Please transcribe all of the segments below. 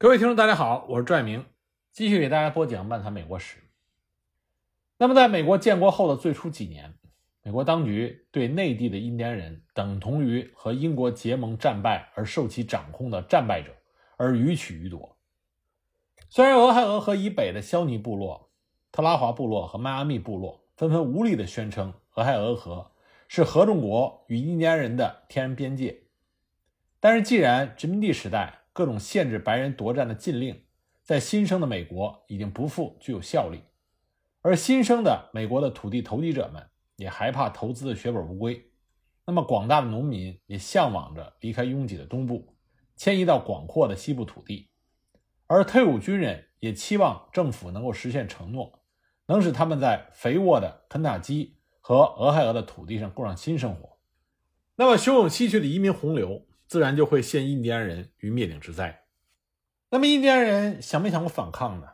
各位听众，大家好，我是拽明，继续给大家播讲漫谈美国史。那么，在美国建国后的最初几年，美国当局对内地的印第安人等同于和英国结盟战败而受其掌控的战败者，而予取予夺。虽然俄亥俄河以北的肖尼部落、特拉华部落和迈阿密部落纷纷无力地宣称俄亥俄河是合众国与印第安人的天然边界，但是既然殖民地时代，各种限制白人夺占的禁令，在新生的美国已经不复具有效力，而新生的美国的土地投机者们也害怕投资的血本无归。那么，广大的农民也向往着离开拥挤的东部，迁移到广阔的西部土地，而退伍军人也期望政府能够实现承诺，能使他们在肥沃的肯塔基和俄亥俄的土地上过上新生活。那么，汹涌西去的移民洪流。自然就会陷印第安人于灭顶之灾。那么，印第安人想没想过反抗呢？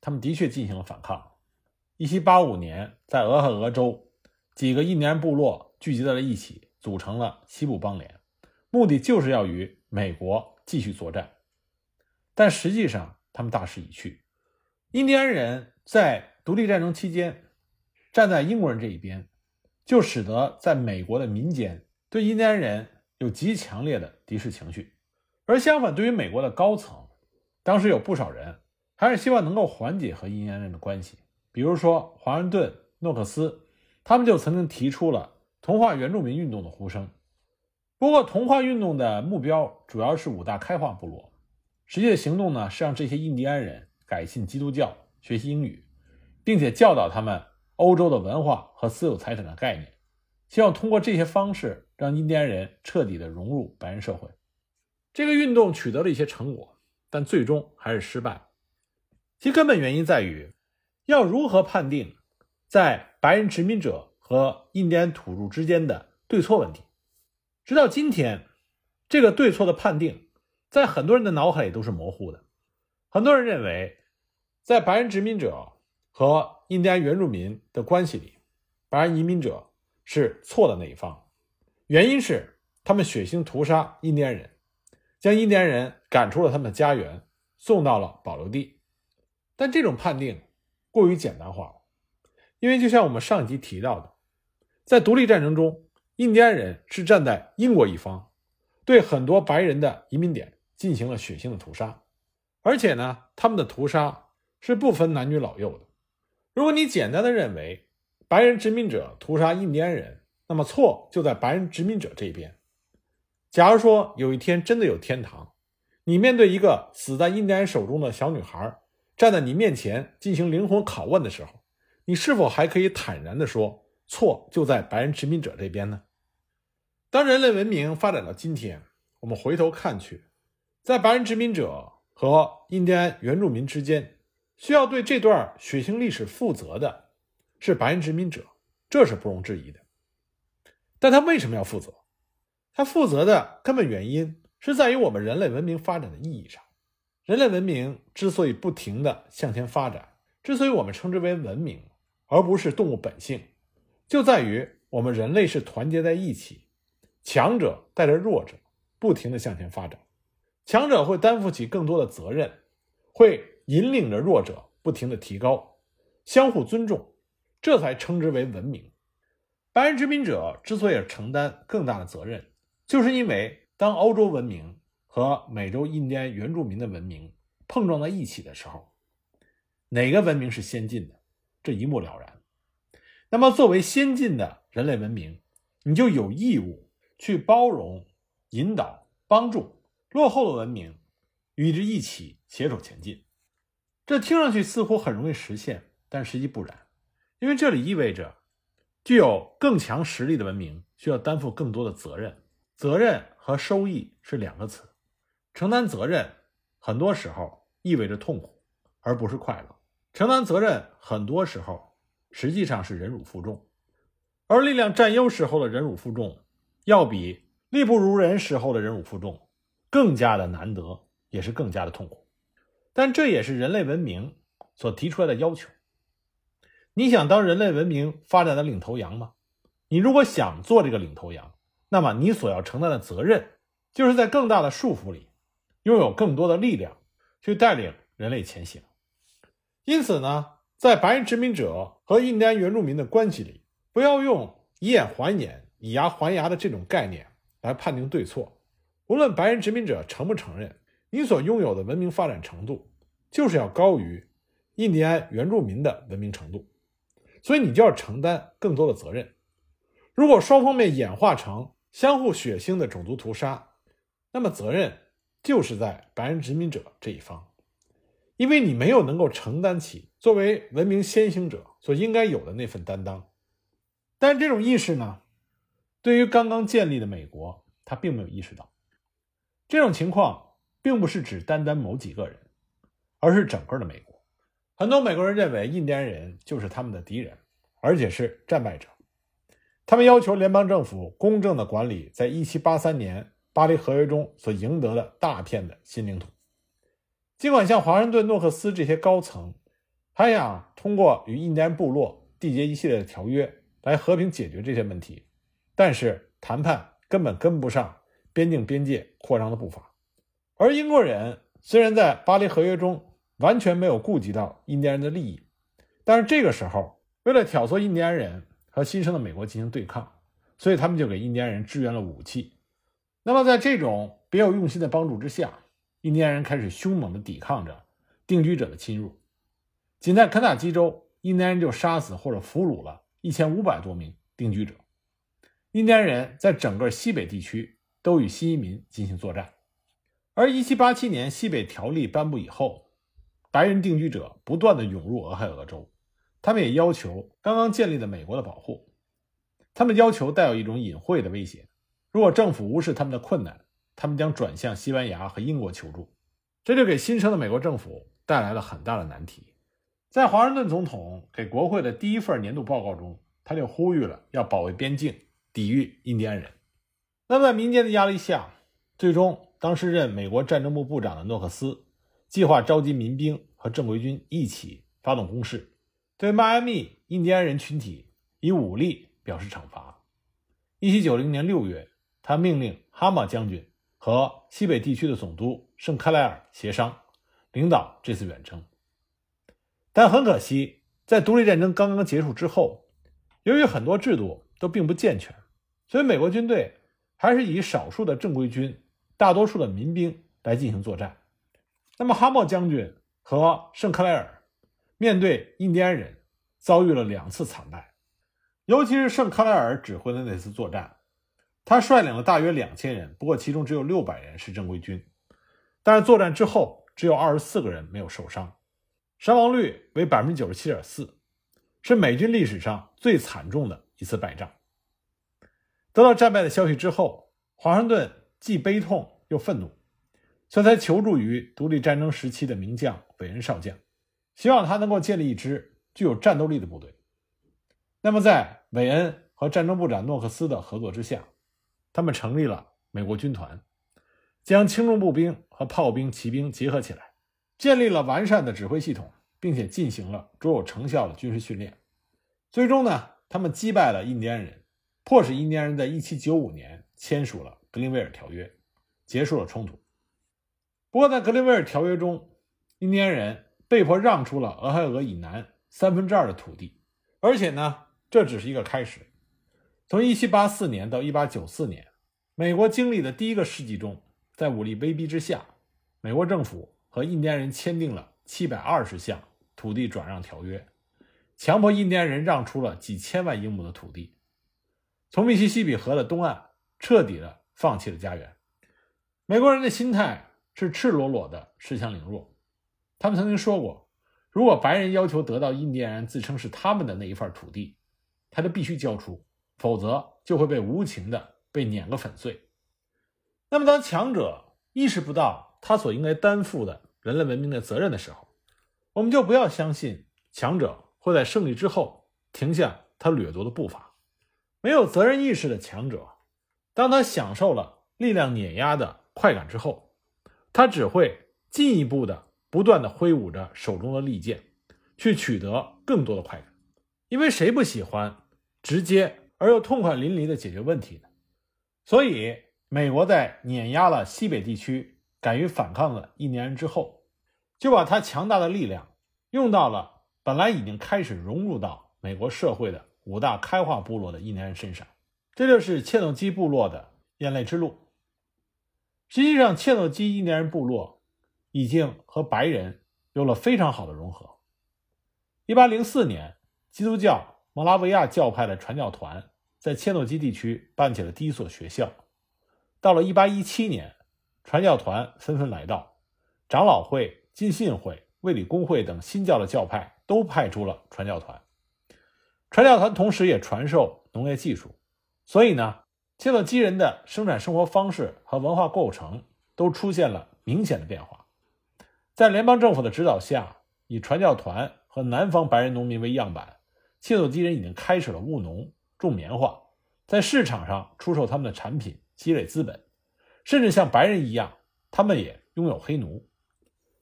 他们的确进行了反抗。1785年，在俄亥俄州，几个印第安部落聚集在了一起，组成了西部邦联，目的就是要与美国继续作战。但实际上，他们大势已去。印第安人在独立战争期间站在英国人这一边，就使得在美国的民间对印第安人。有极强烈的敌视情绪，而相反，对于美国的高层，当时有不少人还是希望能够缓解和印第安人的关系。比如说华盛顿、诺克斯，他们就曾经提出了同化原住民运动的呼声。不过，同化运动的目标主要是五大开化部落，实际的行动呢是让这些印第安人改信基督教、学习英语，并且教导他们欧洲的文化和私有财产的概念。希望通过这些方式让印第安人彻底的融入白人社会。这个运动取得了一些成果，但最终还是失败。其根本原因在于，要如何判定在白人殖民者和印第安土著之间的对错问题？直到今天，这个对错的判定在很多人的脑海里都是模糊的。很多人认为，在白人殖民者和印第安原住民的关系里，白人移民者。是错的那一方，原因是他们血腥屠杀印第安人，将印第安人赶出了他们的家园，送到了保留地。但这种判定过于简单化了，因为就像我们上一集提到的，在独立战争中，印第安人是站在英国一方，对很多白人的移民点进行了血腥的屠杀，而且呢，他们的屠杀是不分男女老幼的。如果你简单的认为，白人殖民者屠杀印第安人，那么错就在白人殖民者这边。假如说有一天真的有天堂，你面对一个死在印第安手中的小女孩，站在你面前进行灵魂拷问的时候，你是否还可以坦然地说错就在白人殖民者这边呢？当人类文明发展到今天，我们回头看去，在白人殖民者和印第安原住民之间，需要对这段血腥历史负责的。是白人殖民者，这是不容置疑的。但他为什么要负责？他负责的根本原因是在于我们人类文明发展的意义上。人类文明之所以不停的向前发展，之所以我们称之为文明，而不是动物本性，就在于我们人类是团结在一起，强者带着弱者，不停的向前发展。强者会担负起更多的责任，会引领着弱者不停的提高，相互尊重。这才称之为文明。白人殖民者之所以承担更大的责任，就是因为当欧洲文明和美洲印第安原住民的文明碰撞在一起的时候，哪个文明是先进的，这一目了然。那么，作为先进的人类文明，你就有义务去包容、引导、帮助落后的文明，与之一起携手前进。这听上去似乎很容易实现，但实际不然。因为这里意味着，具有更强实力的文明需要担负更多的责任。责任和收益是两个词。承担责任很多时候意味着痛苦，而不是快乐。承担责任很多时候实际上是忍辱负重，而力量占优时候的忍辱负重，要比力不如人时候的忍辱负重更加的难得，也是更加的痛苦。但这也是人类文明所提出来的要求。你想当人类文明发展的领头羊吗？你如果想做这个领头羊，那么你所要承担的责任，就是在更大的束缚里，拥有更多的力量，去带领人类前行。因此呢，在白人殖民者和印第安原住民的关系里，不要用以眼还眼、以牙还牙的这种概念来判定对错。无论白人殖民者承不承认，你所拥有的文明发展程度，就是要高于印第安原住民的文明程度，所以你就要承担更多的责任。如果双方面演化成相互血腥的种族屠杀，那么责任就是在白人殖民者这一方，因为你没有能够承担起作为文明先行者所应该有的那份担当。但这种意识呢，对于刚刚建立的美国，他并没有意识到。这种情况并不是指单单某几个人，而是整个的美国。很多美国人认为印第安人就是他们的敌人，而且是战败者。他们要求联邦政府公正地管理在1783年巴黎合约中所赢得的大片的新领土。尽管像华盛顿、诺克斯这些高层还想通过与印第安部落缔结一系列的条约来和平解决这些问题，但是谈判根本跟不上。边境边界扩张的步伐，而英国人虽然在巴黎合约中完全没有顾及到印第安人的利益，但是这个时候为了挑唆印第安人和新生的美国进行对抗，所以他们就给印第安人支援了武器。那么在这种别有用心的帮助之下，印第安人开始凶猛地抵抗着定居者的侵入。仅在肯塔基州，印第安人就杀死或者俘虏了一千五百多名定居者。印第安人在整个西北地区。都与新移民进行作战，而1787年西北条例颁布以后，白人定居者不断的涌入俄亥俄州，他们也要求刚刚建立的美国的保护。他们要求带有一种隐晦的威胁：如果政府无视他们的困难，他们将转向西班牙和英国求助。这就给新生的美国政府带来了很大的难题。在华盛顿总统给国会的第一份年度报告中，他就呼吁了要保卫边境，抵御印第安人。那，在民间的压力下，最终当时任美国战争部部长的诺克斯计划召集民兵和正规军一起发动攻势，对迈阿密印第安人群体以武力表示惩罚。1790年6月，他命令哈马将军和西北地区的总督圣克莱尔协商，领导这次远征。但很可惜，在独立战争刚刚结束之后，由于很多制度都并不健全，所以美国军队。还是以少数的正规军、大多数的民兵来进行作战。那么，哈默将军和圣克莱尔面对印第安人，遭遇了两次惨败。尤其是圣克莱尔指挥的那次作战，他率领了大约两千人，不过其中只有六百人是正规军。但是作战之后，只有二十四个人没有受伤，伤亡率为百分之九十七点四，是美军历史上最惨重的一次败仗。得到战败的消息之后，华盛顿既悲痛又愤怒，所以才求助于独立战争时期的名将韦恩少将，希望他能够建立一支具有战斗力的部队。那么，在韦恩和战争部长诺克斯的合作之下，他们成立了美国军团，将轻重步兵和炮兵、骑兵结合起来，建立了完善的指挥系统，并且进行了卓有成效的军事训练。最终呢，他们击败了印第安人。迫使印第安人在1795年签署了《格林威尔条约》，结束了冲突。不过，在《格林威尔条约》中，印第安人被迫让出了俄亥俄以南三分之二的土地，而且呢，这只是一个开始。从1784年到1894年，美国经历的第一个世纪中，在武力威逼之下，美国政府和印第安人签订了720项土地转让条约，强迫印第安人让出了几千万英亩的土地。从密西西比河的东岸彻底的放弃了家园，美国人的心态是赤裸裸的恃强凌弱。他们曾经说过，如果白人要求得到印第安人自称是他们的那一份土地，他就必须交出，否则就会被无情的被碾个粉碎。那么，当强者意识不到他所应该担负的人类文明的责任的时候，我们就不要相信强者会在胜利之后停下他掠夺的步伐。没有责任意识的强者，当他享受了力量碾压的快感之后，他只会进一步的不断的挥舞着手中的利剑，去取得更多的快感。因为谁不喜欢直接而又痛快淋漓的解决问题呢？所以，美国在碾压了西北地区敢于反抗的印第安人之后，就把他强大的力量用到了本来已经开始融入到美国社会的五大开化部落的印第安人身上。这就是切诺基部落的眼泪之路。实际上，切诺基印第安人部落已经和白人有了非常好的融合。一八零四年，基督教摩拉维亚教派的传教团在切诺基地区办起了第一所学校。到了一八一七年，传教团纷纷来到，长老会、浸信会、卫理公会等新教的教派都派出了传教团。传教团同时也传授农业技术。所以呢，切诺基人的生产生活方式和文化构成都出现了明显的变化。在联邦政府的指导下，以传教团和南方白人农民为样板，切诺基人已经开始了务农、种棉花，在市场上出售他们的产品，积累资本，甚至像白人一样，他们也拥有黑奴。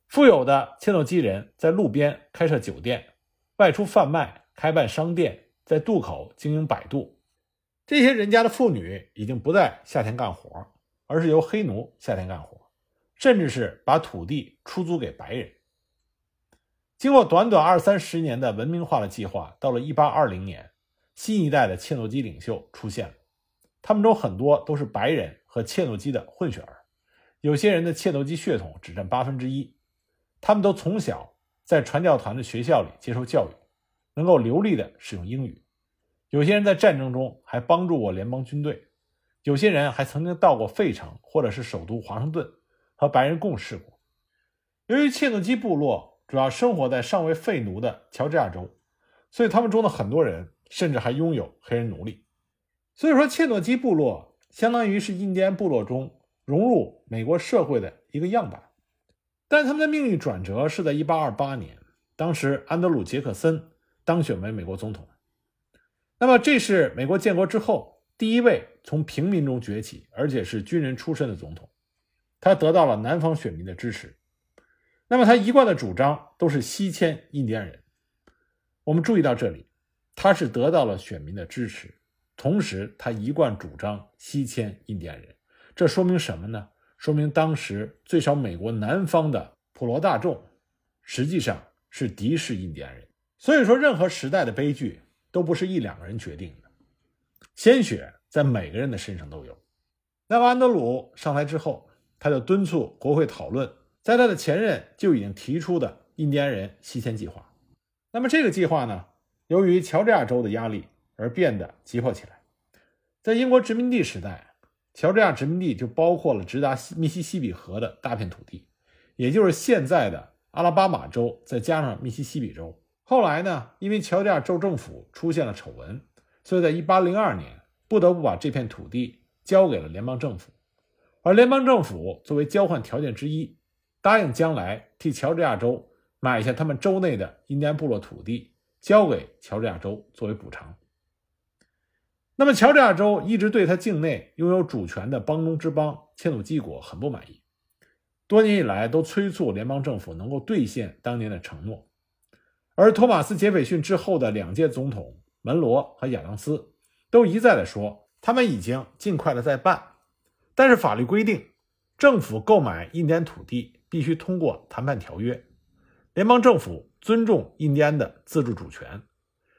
富有的切诺基人在路边开设酒店，外出贩卖，开办商店，在渡口经营摆渡。这些人家的妇女已经不在夏天干活，而是由黑奴夏天干活，甚至是把土地出租给白人。经过短短二三十年的文明化的计划，到了一八二零年，新一代的切诺基领袖出现了。他们中很多都是白人和切诺基的混血儿，有些人的切诺基血统只占八分之一。他们都从小在传教团的学校里接受教育，能够流利的使用英语。有些人在战争中还帮助过联邦军队，有些人还曾经到过费城或者是首都华盛顿，和白人共事过。由于切诺基部落主要生活在尚未废奴的乔治亚州，所以他们中的很多人甚至还拥有黑人奴隶。所以说，切诺基部落相当于是印第安部落中融入美国社会的一个样板。但他们的命运转折是在1828年，当时安德鲁·杰克森当选为美国总统。那么，这是美国建国之后第一位从平民中崛起，而且是军人出身的总统。他得到了南方选民的支持。那么，他一贯的主张都是西迁印第安人。我们注意到这里，他是得到了选民的支持，同时他一贯主张西迁印第安人。这说明什么呢？说明当时最少美国南方的普罗大众实际上是敌视印第安人。所以说，任何时代的悲剧。都不是一两个人决定的，鲜血在每个人的身上都有。那么安德鲁上台之后，他就敦促国会讨论，在他的前任就已经提出的印第安人西迁计划。那么这个计划呢，由于乔治亚州的压力而变得急迫起来。在英国殖民地时代，乔治亚殖民地就包括了直达密西西比河的大片土地，也就是现在的阿拉巴马州，再加上密西西比州。后来呢？因为乔治亚州政府出现了丑闻，所以在1802年不得不把这片土地交给了联邦政府。而联邦政府作为交换条件之一，答应将来替乔治亚州买下他们州内的印第安部落土地，交给乔治亚州作为补偿。那么，乔治亚州一直对他境内拥有主权的邦中之邦切努基国很不满意，多年以来都催促联邦政府能够兑现当年的承诺。而托马斯·杰斐逊之后的两届总统门罗和亚当斯都一再的说，他们已经尽快的在办，但是法律规定，政府购买印第安土地必须通过谈判条约，联邦政府尊重印第安的自治主权，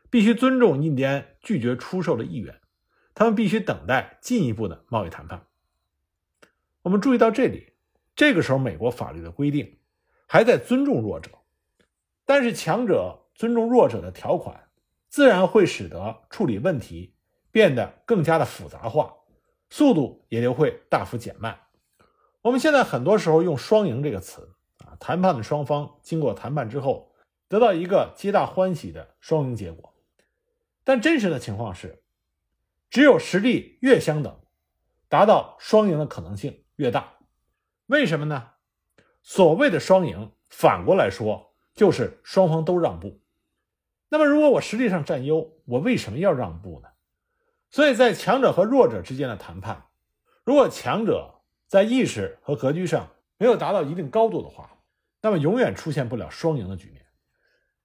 必须尊重印第安拒绝出售的意愿，他们必须等待进一步的贸易谈判。我们注意到这里，这个时候美国法律的规定还在尊重弱者。但是强者尊重弱者的条款，自然会使得处理问题变得更加的复杂化，速度也就会大幅减慢。我们现在很多时候用“双赢”这个词啊，谈判的双方经过谈判之后，得到一个皆大欢喜的双赢结果。但真实的情况是，只有实力越相等，达到双赢的可能性越大。为什么呢？所谓的双赢，反过来说。就是双方都让步，那么如果我实力上占优，我为什么要让步呢？所以在强者和弱者之间的谈判，如果强者在意识和格局上没有达到一定高度的话，那么永远出现不了双赢的局面。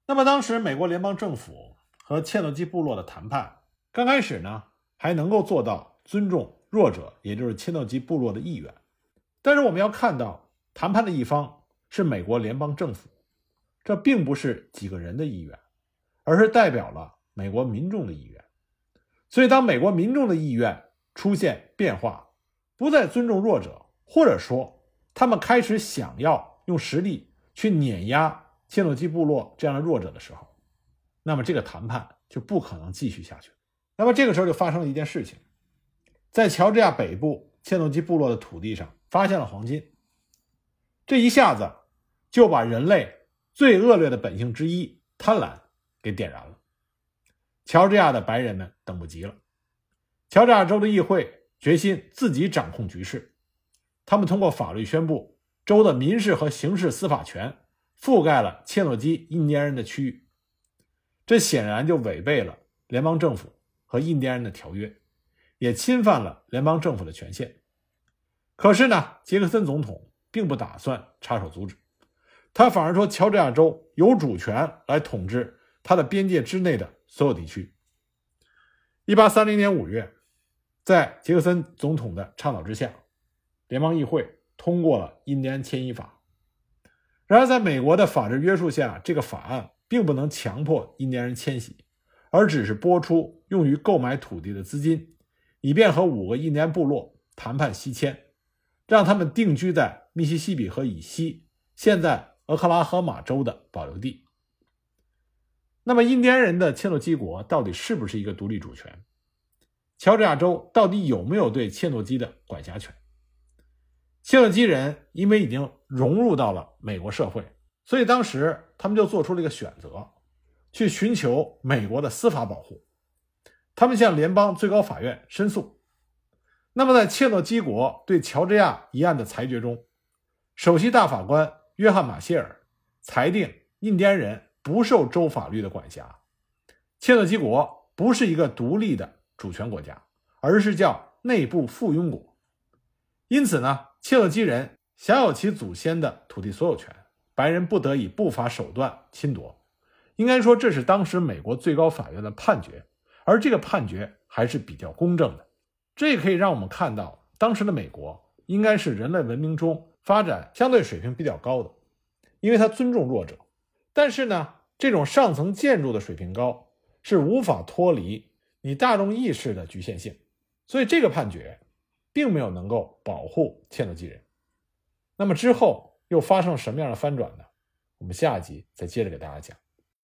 那么当时美国联邦政府和切诺基部落的谈判，刚开始呢还能够做到尊重弱者，也就是切诺基部落的意愿，但是我们要看到谈判的一方是美国联邦政府，这并不是几个人的意愿，而是代表了美国民众的意愿。所以，当美国民众的意愿出现变化，不再尊重弱者，或者说他们开始想要用实力去碾压切诺基部落这样的弱者的时候，那么这个谈判就不可能继续下去。那么这个时候就发生了一件事情，在乔治亚北部切诺基部落的土地上发现了黄金，这一下子就把人类最恶劣的本性之一——贪婪给点燃了。乔治亚的白人们等不及了。乔治亚州的议会决心自己掌控局势，他们通过法律宣布，州的民事和刑事司法权覆盖了切诺基印第安人的区域。这显然就违背了联邦政府和印第安人的条约，也侵犯了联邦政府的权限。可是呢，杰克森总统并不打算插手阻止，他反而说，乔治亚州有主权来统治他的边界之内的。所有地区。一八三零年五月，在杰克森总统的倡导之下，联邦议会通过了印第安迁移法。然而，在美国的法制约束下，这个法案并不能强迫印第安人迁徙，而只是拨出用于购买土地的资金，以便和五个印第安部落谈判西迁，让他们定居在密西西比河以西，现在俄克拉荷马州的保留地。那么，印第安人的切诺基国到底是不是一个独立主权？乔治亚州到底有没有对切诺基的管辖权？切诺基人因为已经融入到了美国社会，所以当时他们就做出了一个选择，去寻求美国的司法保护。他们向联邦最高法院申诉。那么，在切诺基国对乔治亚一案的裁决中，首席大法官约翰马歇尔裁定印第安人。不受州法律的管辖，切诺基国不是一个独立的主权国家，而是叫内部附庸国。因此呢，切诺基人享有其祖先的土地所有权，白人不得以不法手段侵夺。应该说，这是当时美国最高法院的判决，而这个判决还是比较公正的。这也可以让我们看到，当时的美国应该是人类文明中发展相对水平比较高的，因为他尊重弱者。但是呢？这种上层建筑的水平高，是无法脱离你大众意识的局限性，所以这个判决并没有能够保护切诺基人。那么之后又发生了什么样的翻转呢？我们下一集再接着给大家讲。